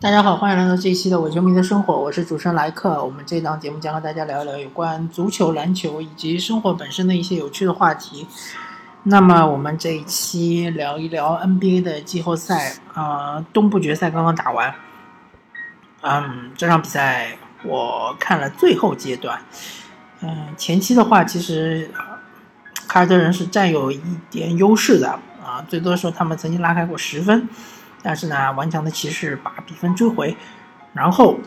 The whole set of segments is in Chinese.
大家好，欢迎来到这一期的伪球迷的生活，我是主持人莱克。我们这档节目将和大家聊一聊有关足球、篮球以及生活本身的一些有趣的话题。那么我们这一期聊一聊 NBA 的季后赛啊，东部决赛刚刚打完。嗯，这场比赛我看了最后阶段。嗯，前期的话其实凯尔特人是占有一点优势的啊，最多说他们曾经拉开过十分。但是呢，顽强的骑士把比分追回，然后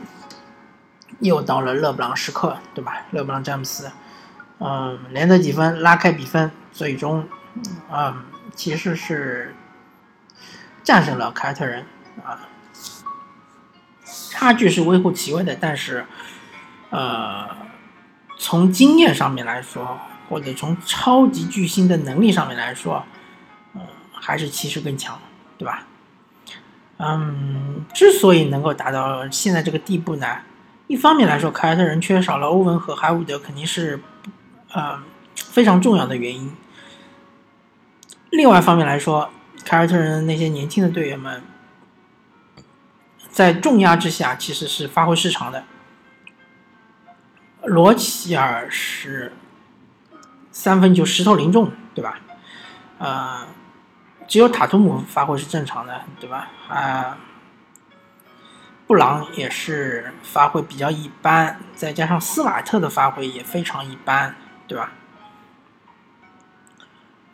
又到了勒布朗时刻，对吧？勒布朗詹姆斯，嗯，连得几分拉开比分，最终，嗯，骑士是战胜了凯尔特人啊，差距是微乎其微的，但是，呃，从经验上面来说，或者从超级巨星的能力上面来说，嗯，还是骑士更强，对吧？嗯，之所以能够达到现在这个地步呢，一方面来说，凯尔特人缺少了欧文和海伍德，肯定是呃非常重要的原因。另外一方面来说，凯尔特人那些年轻的队员们在重压之下其实是发挥失常的。罗齐尔是三分球石头零中，对吧？呃。只有塔图姆发挥是正常的，对吧？啊，布朗也是发挥比较一般，再加上斯瓦特的发挥也非常一般，对吧？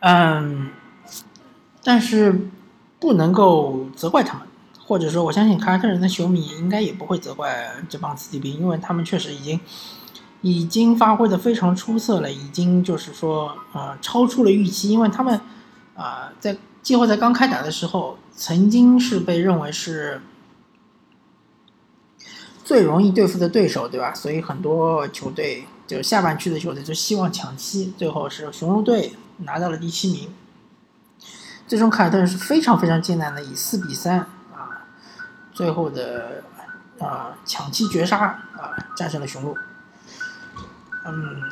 嗯，但是不能够责怪他们，或者说，我相信凯尔特人的球迷应该也不会责怪这帮子弟兵，因为他们确实已经已经发挥的非常出色了，已经就是说，呃，超出了预期，因为他们啊，在。季后赛刚开打的时候，曾经是被认为是最容易对付的对手，对吧？所以很多球队就下半区的球队就希望抢七，最后是雄鹿队拿到了第七名。最终凯尔特人是非常非常艰难的以四比三啊，最后的啊抢七绝杀啊战胜了雄鹿。嗯，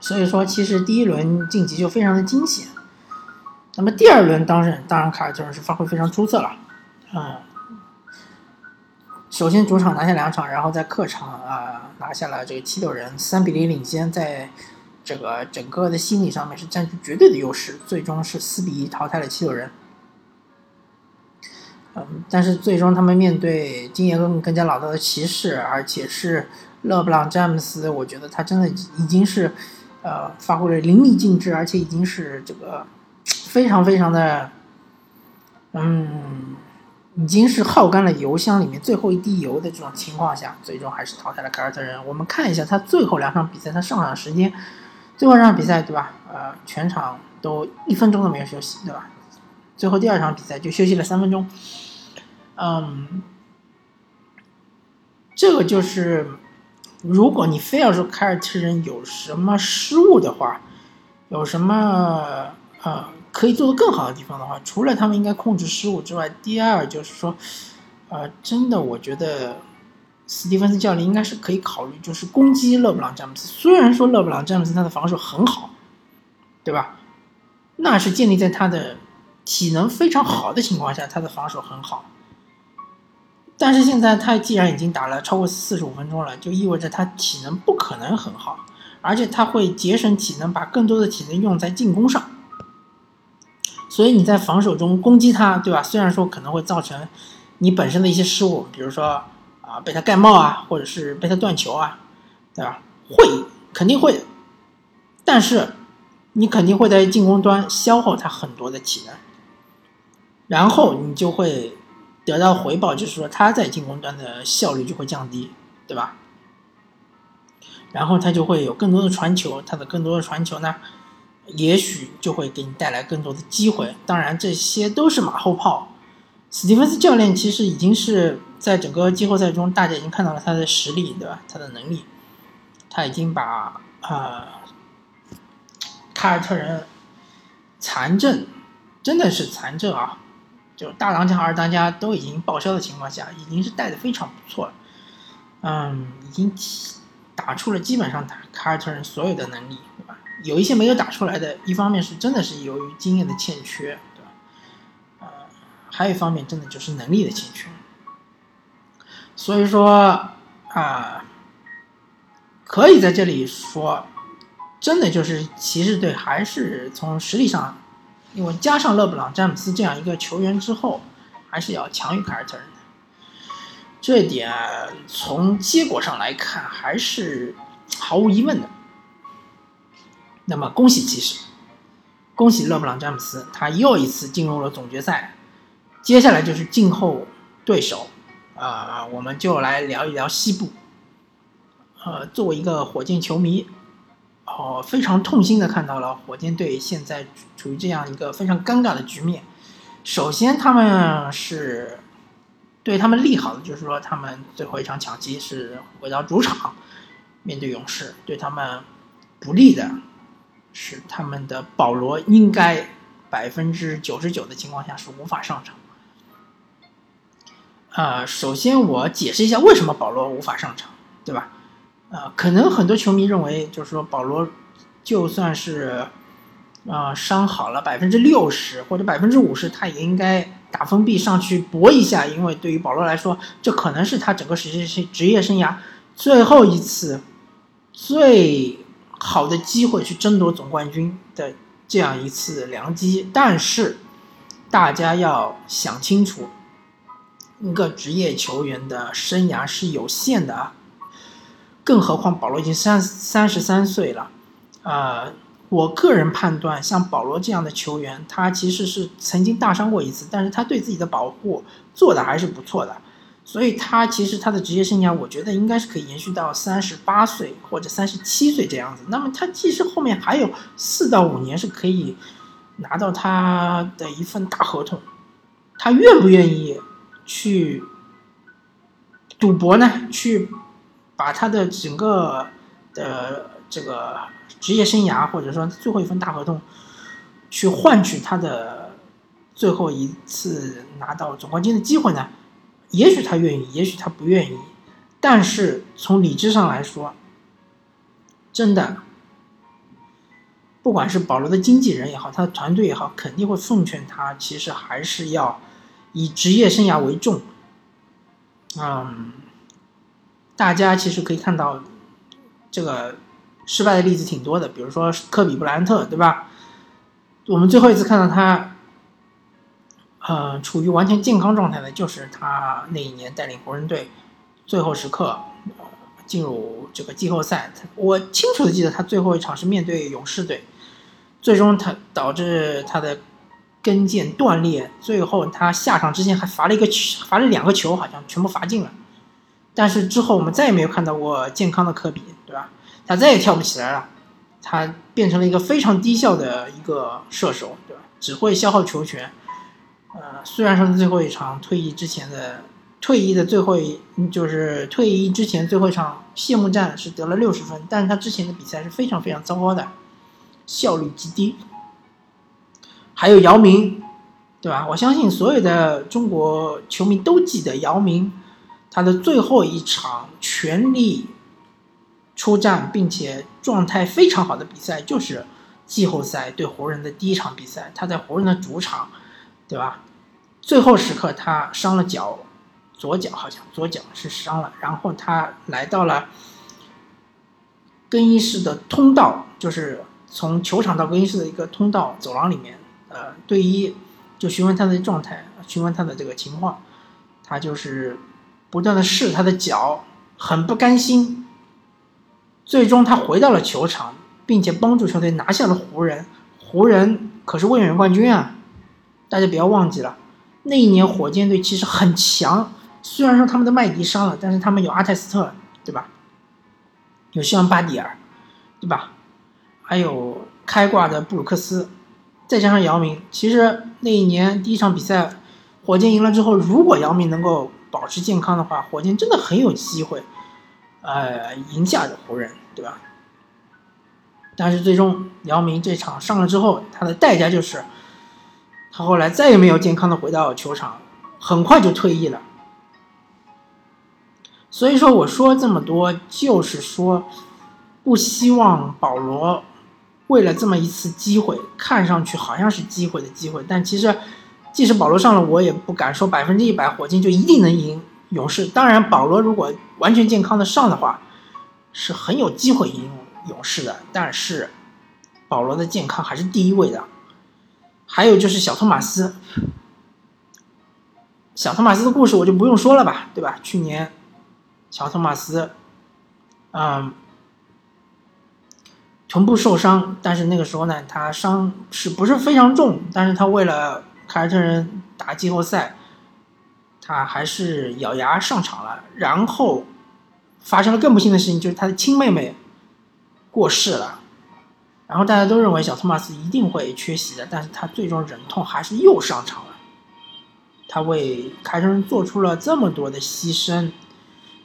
所以说其实第一轮晋级就非常的惊险。那么第二轮当然，当然凯尔特人是发挥非常出色了，嗯，首先主场拿下两场，然后在客场啊拿下了这个七六人，三比零领先，在这个整个的心理上面是占据绝对的优势，最终是四比一淘汰了七六人。嗯，但是最终他们面对经验更更加老道的骑士，而且是勒布朗詹姆斯，我觉得他真的已经是呃发挥了淋漓尽致，而且已经是这个。非常非常的，嗯，已经是耗干了油箱里面最后一滴油的这种情况下，最终还是淘汰了凯尔特人。我们看一下他最后两场比赛，他上场时间，最后两场比赛对吧？呃，全场都一分钟都没有休息，对吧？最后第二场比赛就休息了三分钟，嗯，这个就是，如果你非要说凯尔特人有什么失误的话，有什么啊？可以做得更好的地方的话，除了他们应该控制失误之外，第二就是说，呃，真的我觉得斯蒂芬斯教练应该是可以考虑，就是攻击勒布朗詹姆斯。虽然说勒布朗詹姆斯他的防守很好，对吧？那是建立在他的体能非常好的情况下，他的防守很好。但是现在他既然已经打了超过四十五分钟了，就意味着他体能不可能很好，而且他会节省体能，把更多的体能用在进攻上。所以你在防守中攻击他，对吧？虽然说可能会造成你本身的一些失误，比如说啊被他盖帽啊，或者是被他断球啊，对吧？会肯定会，但是你肯定会在进攻端消耗他很多的体能，然后你就会得到回报，就是说他在进攻端的效率就会降低，对吧？然后他就会有更多的传球，他的更多的传球呢？也许就会给你带来更多的机会，当然这些都是马后炮。史蒂芬斯教练其实已经是在整个季后赛中，大家已经看到了他的实力，对吧？他的能力，他已经把啊凯尔特人残阵，真的是残阵啊，就大当家、二当家都已经报销的情况下，已经是带的非常不错了。嗯，已经打出了基本上打凯尔特人所有的能力，有一些没有打出来的，一方面是真的是由于经验的欠缺，对吧？呃，还有一方面真的就是能力的欠缺。所以说啊，可以在这里说，真的就是骑士队还是从实力上，因为加上勒布朗·詹姆斯这样一个球员之后，还是要强于凯尔特人的。这点从结果上来看还是毫无疑问的。那么恭喜骑士，恭喜勒布朗·詹姆斯，他又一次进入了总决赛。接下来就是静候对手，啊，我们就来聊一聊西部。呃，作为一个火箭球迷，哦，非常痛心的看到了火箭队现在处于这样一个非常尴尬的局面。首先，他们是。对他们利好的就是说，他们最后一场抢七是回到主场面对勇士；对他们不利的是，他们的保罗应该百分之九十九的情况下是无法上场。啊，首先我解释一下为什么保罗无法上场，对吧？啊，可能很多球迷认为，就是说保罗就算是啊伤好了百分之六十或者百分之五十，他也应该。打封闭上去搏一下，因为对于保罗来说，这可能是他整个职业生职业生涯最后一次最好的机会去争夺总冠军的这样一次良机。但是大家要想清楚，一个职业球员的生涯是有限的啊，更何况保罗已经三三十三岁了，啊。我个人判断，像保罗这样的球员，他其实是曾经大伤过一次，但是他对自己的保护做的还是不错的，所以他其实他的职业生涯，我觉得应该是可以延续到三十八岁或者三十七岁这样子。那么他其实后面还有四到五年是可以拿到他的一份大合同，他愿不愿意去赌博呢？去把他的整个的这个。职业生涯，或者说最后一份大合同，去换取他的最后一次拿到总冠军的机会呢？也许他愿意，也许他不愿意。但是从理智上来说，真的，不管是保罗的经纪人也好，他的团队也好，肯定会奉劝他，其实还是要以职业生涯为重。嗯，大家其实可以看到这个。失败的例子挺多的，比如说科比布莱恩特，对吧？我们最后一次看到他，呃，处于完全健康状态的，就是他那一年带领湖人队最后时刻进入这个季后赛。我清楚的记得他最后一场是面对勇士队，最终他导致他的跟腱断裂，最后他下场之前还罚了一个球，罚了两个球，好像全部罚进了。但是之后我们再也没有看到过健康的科比，对吧？他再也跳不起来了，他变成了一个非常低效的一个射手，对吧？只会消耗球权。呃，虽然说是最后一场退役之前的退役的最后一，就是退役之前最后一场谢幕战是得了六十分，但是他之前的比赛是非常非常糟糕的，效率极低。还有姚明，对吧？我相信所有的中国球迷都记得姚明，他的最后一场全力。出战并且状态非常好的比赛就是季后赛对湖人的第一场比赛，他在湖人的主场，对吧？最后时刻他伤了脚，左脚好像左脚是伤了，然后他来到了更衣室的通道，就是从球场到更衣室的一个通道走廊里面，呃，队医就询问他的状态，询问他的这个情况，他就是不断的试他的脚，很不甘心。最终他回到了球场，并且帮助球队拿下了湖人。湖人可是卫冕冠军啊！大家不要忘记了，那一年火箭队其实很强。虽然说他们的麦迪伤了，但是他们有阿泰斯特，对吧？有希望巴蒂尔，对吧？还有开挂的布鲁克斯，再加上姚明。其实那一年第一场比赛，火箭赢了之后，如果姚明能够保持健康的话，火箭真的很有机会，呃，赢下湖人。对吧？但是最终姚明这场上了之后，他的代价就是他后来再也没有健康的回到球场，很快就退役了。所以说，我说这么多，就是说不希望保罗为了这么一次机会，看上去好像是机会的机会，但其实即使保罗上了，我也不敢说百分之一百火箭就一定能赢勇士。当然，保罗如果完全健康的上的话，是很有机会赢勇士的。但是，保罗的健康还是第一位的。还有就是小托马斯，小托马斯的故事我就不用说了吧，对吧？去年，小托马斯，嗯，臀部受伤，但是那个时候呢，他伤是不是非常重？但是他为了凯尔特人打季后赛，他还是咬牙上场了。然后发生了更不幸的事情，就是他的亲妹妹过世了。然后大家都认为小托马斯一定会缺席的，但是他最终忍痛还是又上场了。他为凯尔特人做出了这么多的牺牲，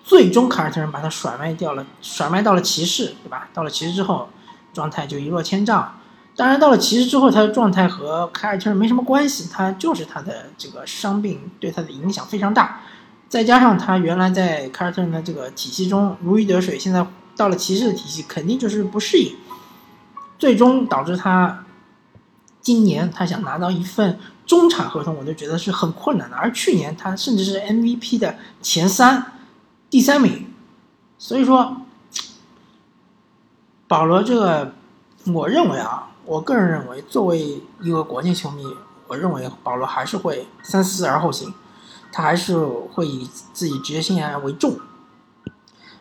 最终凯尔特人把他甩卖掉了，甩卖到了骑士，对吧？到了骑士之后，状态就一落千丈。当然，到了骑士之后，他的状态和凯尔特人没什么关系，他就是他的这个伤病对他的影响非常大，再加上他原来在凯尔特人的这个体系中如鱼得水，现在到了骑士的体系，肯定就是不适应，最终导致他今年他想拿到一份中产合同，我都觉得是很困难的。而去年他甚至是 MVP 的前三、第三名，所以说保罗这个，我认为啊。我个人认为，作为一个国内球迷，我认为保罗还是会三思而后行，他还是会以自己职业生涯为重。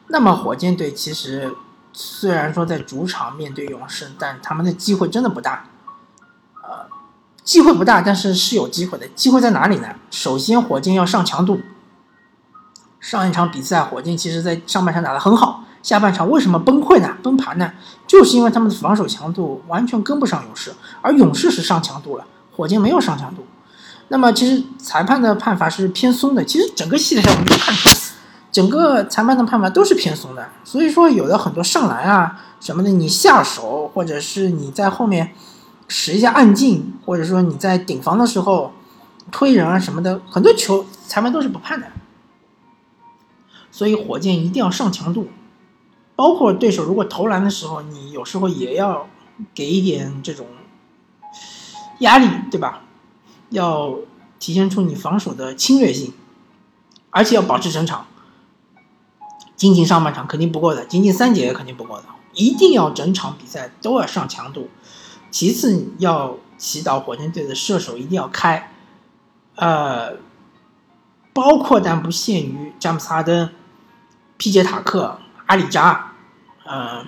那么，火箭队其实虽然说在主场面对勇士，但他们的机会真的不大。呃，机会不大，但是是有机会的。机会在哪里呢？首先，火箭要上强度。上一场比赛，火箭其实在上半场打得很好。下半场为什么崩溃呢？崩盘呢？就是因为他们的防守强度完全跟不上勇士，而勇士是上强度了，火箭没有上强度。那么其实裁判的判罚是偏松的。其实整个系列赛我们看出来，整个裁判的判罚都是偏松的。所以说有的很多上篮啊什么的，你下手或者是你在后面使一下暗劲，或者说你在顶防的时候推人啊什么的，很多球裁判都是不判的。所以火箭一定要上强度。包括对手如果投篮的时候，你有时候也要给一点这种压力，对吧？要体现出你防守的侵略性，而且要保持整场。仅仅上半场肯定不够的，仅仅三节肯定不够的，一定要整场比赛都要上强度。其次，要祈祷火箭队的射手一定要开，呃，包括但不限于詹姆斯哈登、皮杰塔克。阿里扎，呃，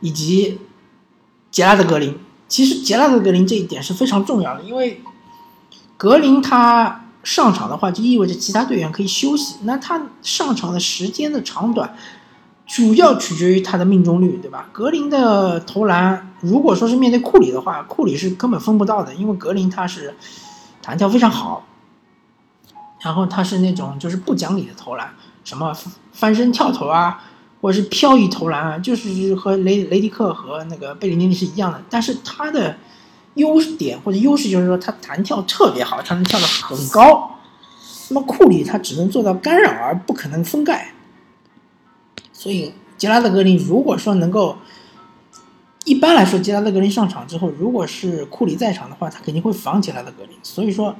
以及杰拉德格林。其实杰拉德格林这一点是非常重要的，因为格林他上场的话，就意味着其他队员可以休息。那他上场的时间的长短，主要取决于他的命中率，对吧？格林的投篮，如果说是面对库里的话，库里是根本分不到的，因为格林他是弹跳非常好，然后他是那种就是不讲理的投篮。什么翻身跳投啊，或者是飘逸投篮啊，就是和雷雷迪克和那个贝里尼利是一样的。但是他的优点或者优势就是说他弹跳特别好，他能跳得很高。那么库里他只能做到干扰，而不可能封盖。所以杰拉德格林如果说能够，一般来说杰拉德格林上场之后，如果是库里在场的话，他肯定会防杰拉德格林。所以说，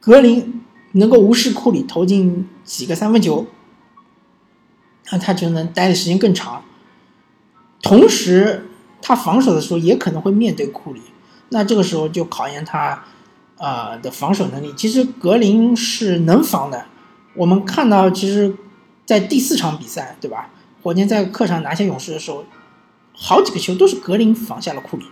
格林能够无视库里投进几个三分球。那他就能待的时间更长，同时他防守的时候也可能会面对库里，那这个时候就考验他啊的防守能力。其实格林是能防的，我们看到其实，在第四场比赛，对吧？火箭在客场拿下勇士的时候，好几个球都是格林防下了库里。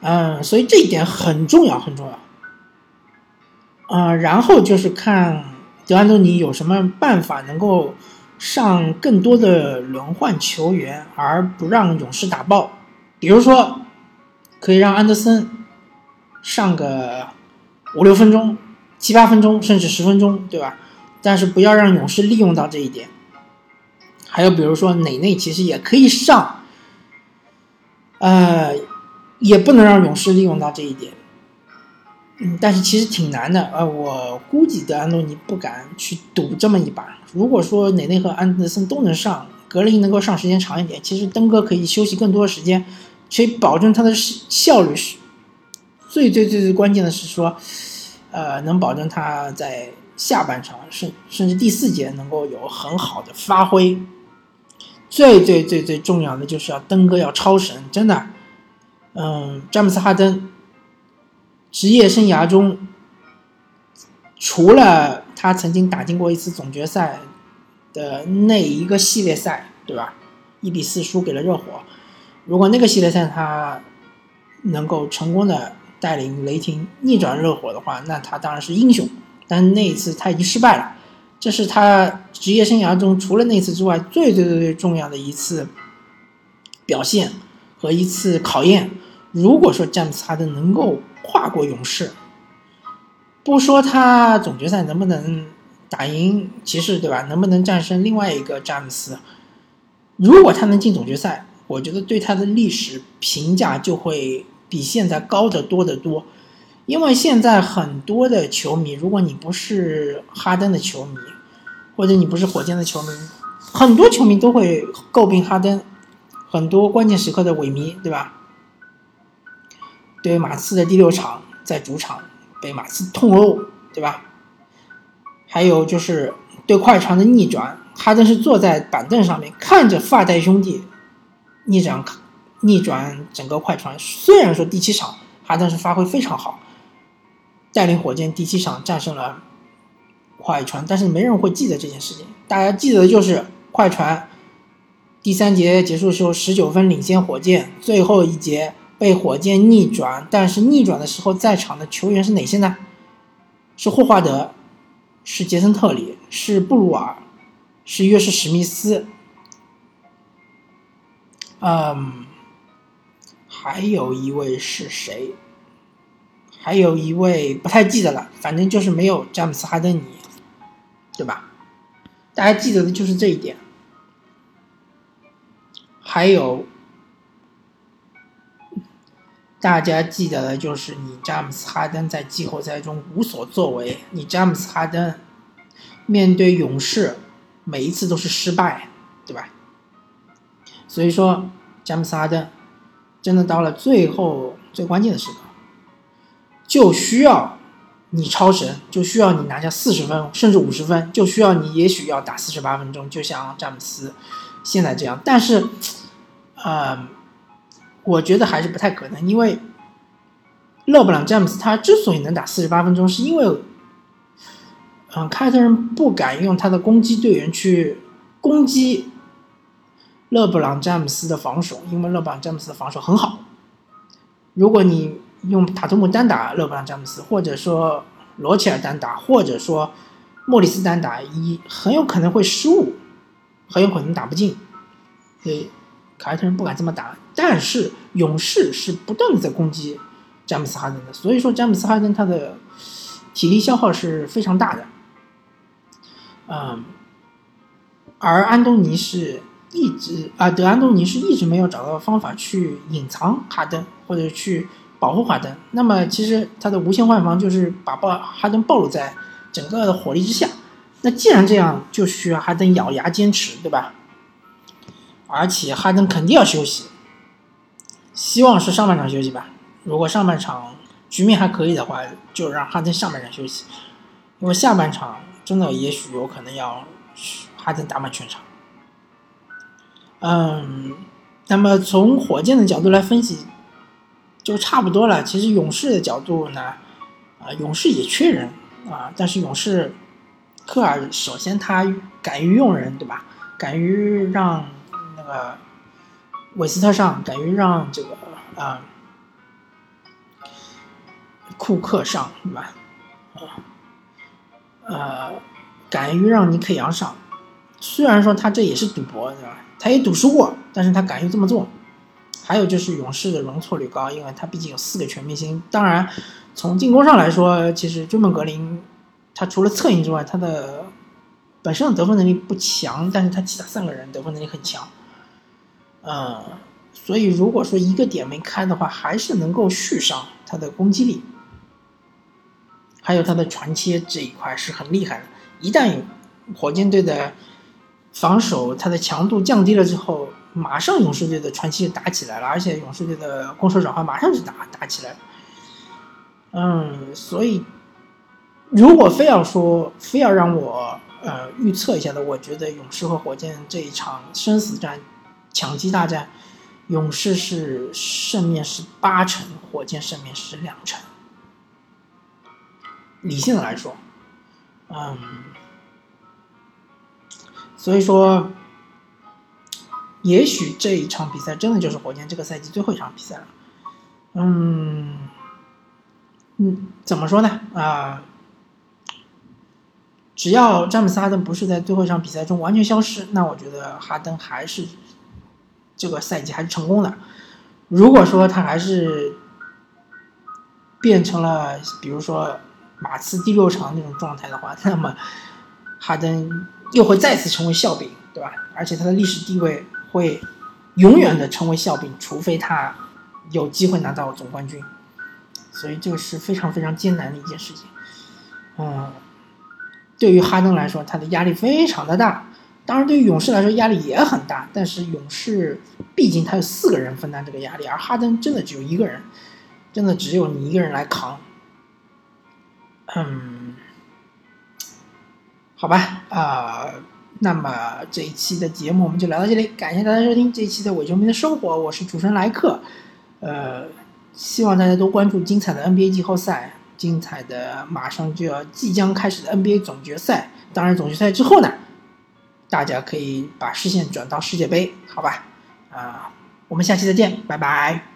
嗯，所以这一点很重要，很重要。啊，然后就是看。德安东尼有什么办法能够上更多的轮换球员，而不让勇士打爆？比如说，可以让安德森上个五六分钟、七八分钟，甚至十分钟，对吧？但是不要让勇士利用到这一点。还有比如说，内内其实也可以上，呃，也不能让勇士利用到这一点。嗯，但是其实挺难的，呃，我估计德安东尼不敢去赌这么一把。如果说内内和安德森都能上，格林能够上时间长一点，其实登哥可以休息更多的时间，所以保证他的效率是最最最最关键的是说，呃，能保证他在下半场甚甚至第四节能够有很好的发挥。最最最最重要的就是要登哥要超神，真的，嗯，詹姆斯哈登职业生涯中，除了他曾经打进过一次总决赛的那一个系列赛，对吧？一比四输给了热火。如果那个系列赛他能够成功的带领雷霆逆转热火的话，那他当然是英雄。但那一次他已经失败了。这是他职业生涯中除了那次之外最最最最重要的一次表现和一次考验。如果说詹姆斯哈登能够跨过勇士，不说他总决赛能不能打赢骑士，对吧？能不能战胜另外一个詹姆斯？如果他能进总决赛，我觉得对他的历史评价就会比现在高得多得多。因为现在很多的球迷，如果你不是哈登的球迷，或者你不是火箭的球迷，很多球迷都会诟病哈登很多关键时刻的萎靡，对吧？对马刺的第六场在主场被马刺痛殴，对吧？还有就是对快船的逆转，哈登是坐在板凳上面看着发带兄弟逆转逆转整个快船。虽然说第七场哈登是发挥非常好。带领火箭第七场战胜了快船，但是没人会记得这件事情。大家记得的就是快船第三节结束的时候十九分领先火箭，最后一节被火箭逆转。但是逆转的时候在场的球员是哪些呢？是霍华德，是杰森特里，是布鲁尔，是约什史密斯。嗯，还有一位是谁？还有一位不太记得了，反正就是没有詹姆斯哈登尼，对吧？大家记得的就是这一点。还有，大家记得的就是你詹姆斯哈登在季后赛中无所作为，你詹姆斯哈登面对勇士每一次都是失败，对吧？所以说，詹姆斯哈登真的到了最后最关键的时刻。就需要你超神，就需要你拿下四十分甚至五十分，就需要你也许要打四十八分钟，就像詹姆斯现在这样。但是，呃，我觉得还是不太可能，因为勒布朗詹姆斯他之所以能打四十八分钟，是因为，嗯，凯尔特人不敢用他的攻击队员去攻击勒布朗詹姆斯的防守，因为勒布朗詹姆斯的防守很好。如果你用塔图姆单打勒布朗詹姆斯，或者说罗齐尔单打，或者说莫里斯单打，一很有可能会失误，很有可能打不进。所以凯尔特人不敢这么打。但是勇士是不断的在攻击詹姆斯哈登的，所以说詹姆斯哈登他的体力消耗是非常大的。嗯，而安东尼是一直啊，德安东尼是一直没有找到方法去隐藏哈登，或者去。保护哈登，那么其实他的无限换防就是把暴哈登暴露在整个的火力之下。那既然这样，就需要哈登咬牙坚持，对吧？而且哈登肯定要休息，希望是上半场休息吧。如果上半场局面还可以的话，就让哈登上半场休息，因为下半场真的也许有可能要哈登打满全场。嗯，那么从火箭的角度来分析。就差不多了。其实勇士的角度呢，啊，勇士也缺人啊，但是勇士科尔首先他敢于用人，对吧？敢于让那个韦斯特上，敢于让这个啊库克上，对吧？啊，呃，敢于让尼克杨上。虽然说他这也是赌博，对吧？他也赌输过，但是他敢于这么做。还有就是勇士的容错率高，因为他毕竟有四个全明星。当然，从进攻上来说，其实追梦格林他除了策应之外，他的本身的得分能力不强，但是他其他三个人得分能力很强。嗯，所以如果说一个点没开的话，还是能够续上他的攻击力，还有他的传切这一块是很厉害的。一旦火箭队的防守它的强度降低了之后，马上勇士队的传奇就打起来了，而且勇士队的攻守转换马上就打打起来。嗯，所以如果非要说，非要让我呃预测一下的，我觉得勇士和火箭这一场生死战、抢七大战，勇士是胜面是八成，火箭胜面是两成。理性的来说，嗯，所以说，也许这一场比赛真的就是火箭这个赛季最后一场比赛了。嗯，嗯，怎么说呢？啊，只要詹姆斯哈登不是在最后一场比赛中完全消失，那我觉得哈登还是这个赛季还是成功的。如果说他还是变成了，比如说。马刺第六场那种状态的话，那么哈登又会再次成为笑柄，对吧？而且他的历史地位会永远的成为笑柄，除非他有机会拿到总冠军。所以这个是非常非常艰难的一件事情。嗯，对于哈登来说，他的压力非常的大。当然，对于勇士来说压力也很大。但是勇士毕竟他有四个人分担这个压力，而哈登真的只有一个人，真的只有你一个人来扛。嗯，好吧，啊，那么这一期的节目我们就聊到这里，感谢大家收听这一期的伪球迷的生活，我是主持人莱克，呃，希望大家都关注精彩的 NBA 季后赛，精彩的马上就要即将开始的 NBA 总决赛，当然总决赛之后呢，大家可以把视线转到世界杯，好吧，啊，我们下期再见，拜拜。